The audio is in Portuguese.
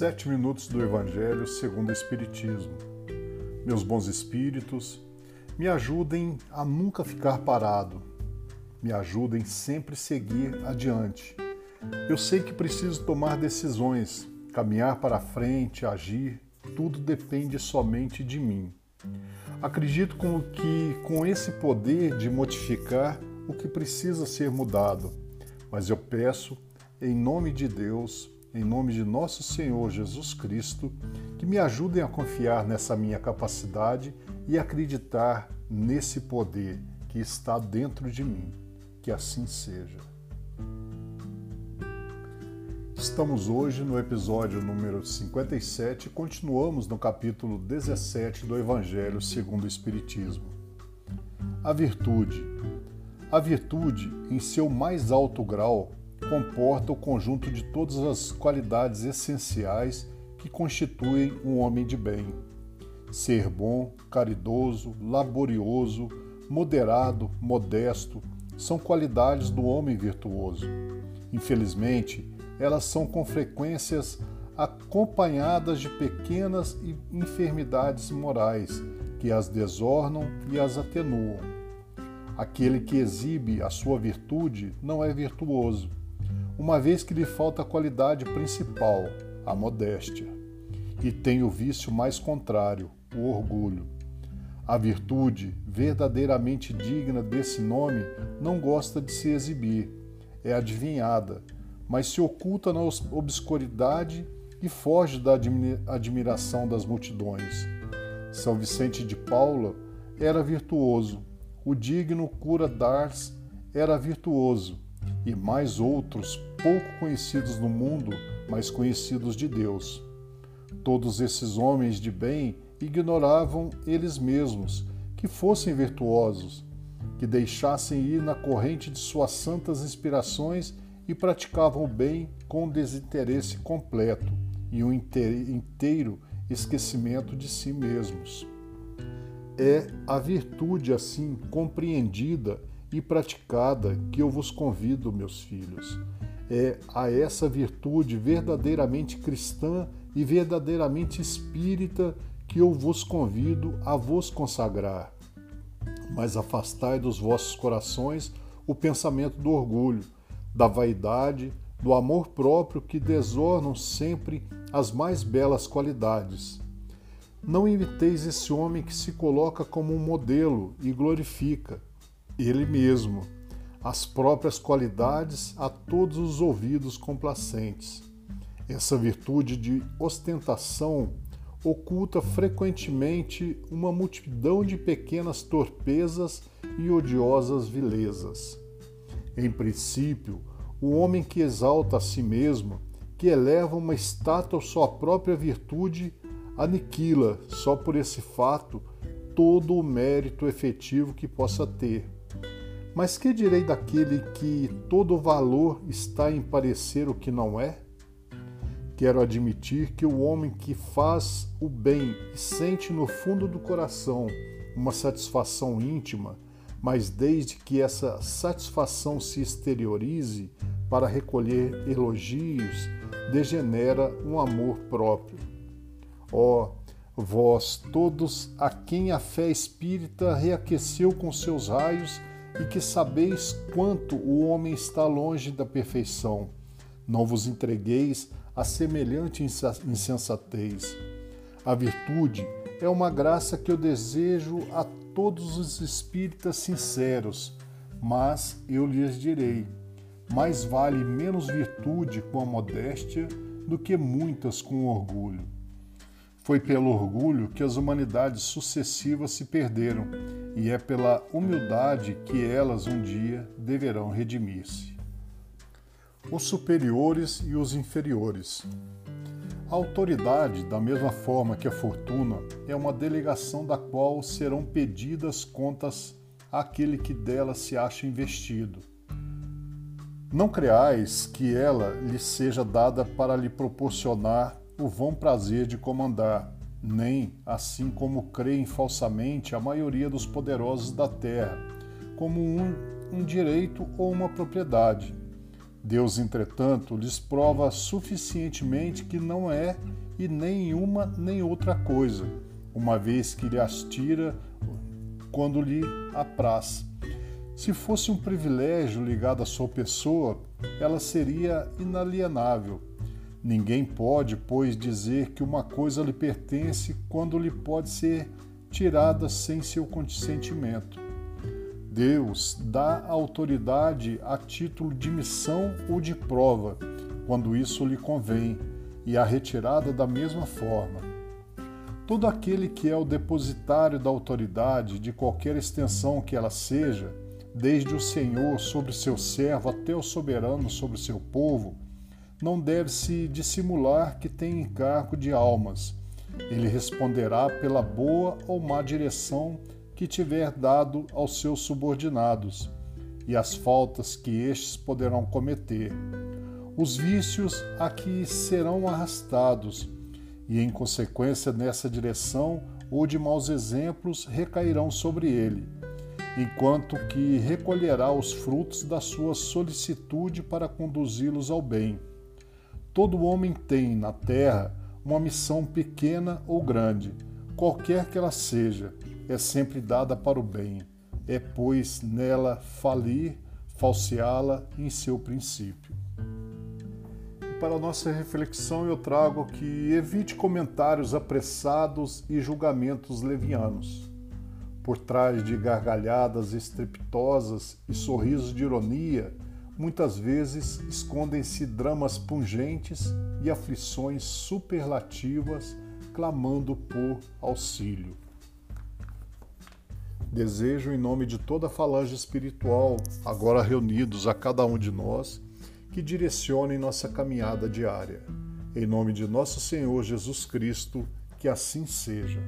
Sete minutos do Evangelho segundo o Espiritismo. Meus bons espíritos, me ajudem a nunca ficar parado. Me ajudem sempre seguir adiante. Eu sei que preciso tomar decisões, caminhar para frente, agir. Tudo depende somente de mim. Acredito com que com esse poder de modificar o que precisa ser mudado, mas eu peço em nome de Deus em nome de nosso Senhor Jesus Cristo, que me ajudem a confiar nessa minha capacidade e acreditar nesse poder que está dentro de mim. Que assim seja. Estamos hoje no episódio número 57 e continuamos no capítulo 17 do Evangelho segundo o Espiritismo. A virtude. A virtude, em seu mais alto grau, comporta o conjunto de todas as qualidades essenciais que constituem um homem de bem. Ser bom, caridoso, laborioso, moderado, modesto, são qualidades do homem virtuoso. Infelizmente, elas são com frequências acompanhadas de pequenas enfermidades morais que as desornam e as atenuam. Aquele que exibe a sua virtude não é virtuoso, uma vez que lhe falta a qualidade principal, a modéstia, e tem o vício mais contrário, o orgulho. A virtude, verdadeiramente digna desse nome, não gosta de se exibir, é adivinhada, mas se oculta na obscuridade e foge da admiração das multidões. São Vicente de Paula era virtuoso, o digno cura d'Ars era virtuoso, e mais outros pouco conhecidos no mundo, mas conhecidos de Deus. Todos esses homens de bem ignoravam eles mesmos que fossem virtuosos, que deixassem ir na corrente de suas santas inspirações e praticavam o bem com desinteresse completo e um inteiro esquecimento de si mesmos. É a virtude assim compreendida e praticada que eu vos convido, meus filhos. É a essa virtude verdadeiramente cristã e verdadeiramente espírita que eu vos convido a vos consagrar. Mas afastai dos vossos corações o pensamento do orgulho, da vaidade, do amor próprio que desornam sempre as mais belas qualidades. Não imiteis esse homem que se coloca como um modelo e glorifica ele mesmo, as próprias qualidades a todos os ouvidos complacentes. Essa virtude de ostentação oculta frequentemente uma multidão de pequenas torpezas e odiosas vilezas. Em princípio, o homem que exalta a si mesmo, que eleva uma estátua à sua própria virtude, aniquila, só por esse fato, todo o mérito efetivo que possa ter mas que direi daquele que todo valor está em parecer o que não é? Quero admitir que o homem que faz o bem e sente no fundo do coração uma satisfação íntima, mas desde que essa satisfação se exteriorize para recolher elogios, degenera um amor próprio. Ó, oh, vós todos a quem a fé espírita reaqueceu com seus raios e que sabeis quanto o homem está longe da perfeição. Não vos entregueis a semelhante insensatez. A virtude é uma graça que eu desejo a todos os espíritas sinceros, mas eu lhes direi: mais vale menos virtude com a modéstia do que muitas com orgulho. Foi pelo orgulho que as humanidades sucessivas se perderam, e é pela humildade que elas um dia deverão redimir-se. Os superiores e os inferiores. A autoridade, da mesma forma que a fortuna, é uma delegação da qual serão pedidas contas àquele que dela se acha investido. Não creais que ela lhe seja dada para lhe proporcionar o vão prazer de comandar, nem, assim como creem falsamente a maioria dos poderosos da terra, como um, um direito ou uma propriedade. Deus, entretanto, lhes prova suficientemente que não é e nem uma nem outra coisa, uma vez que lhe as tira quando lhe apraz. Se fosse um privilégio ligado à sua pessoa, ela seria inalienável. Ninguém pode, pois, dizer que uma coisa lhe pertence quando lhe pode ser tirada sem seu consentimento. Deus dá autoridade a título de missão ou de prova, quando isso lhe convém, e a retirada da mesma forma. Todo aquele que é o depositário da autoridade, de qualquer extensão que ela seja, desde o Senhor sobre seu servo até o soberano sobre seu povo, não deve se dissimular que tem encargo de almas. Ele responderá pela boa ou má direção que tiver dado aos seus subordinados, e as faltas que estes poderão cometer, os vícios a que serão arrastados, e em consequência nessa direção ou de maus exemplos recairão sobre ele, enquanto que recolherá os frutos da sua solicitude para conduzi-los ao bem. Todo homem tem na terra uma missão pequena ou grande, qualquer que ela seja, é sempre dada para o bem. É, pois, nela falir, falseá-la em seu princípio. Para nossa reflexão, eu trago que evite comentários apressados e julgamentos levianos. Por trás de gargalhadas estrepitosas e sorrisos de ironia, muitas vezes escondem-se dramas pungentes e aflições superlativas clamando por auxílio. Desejo, em nome de toda a falange espiritual, agora reunidos a cada um de nós, que direcionem nossa caminhada diária. Em nome de nosso Senhor Jesus Cristo, que assim seja.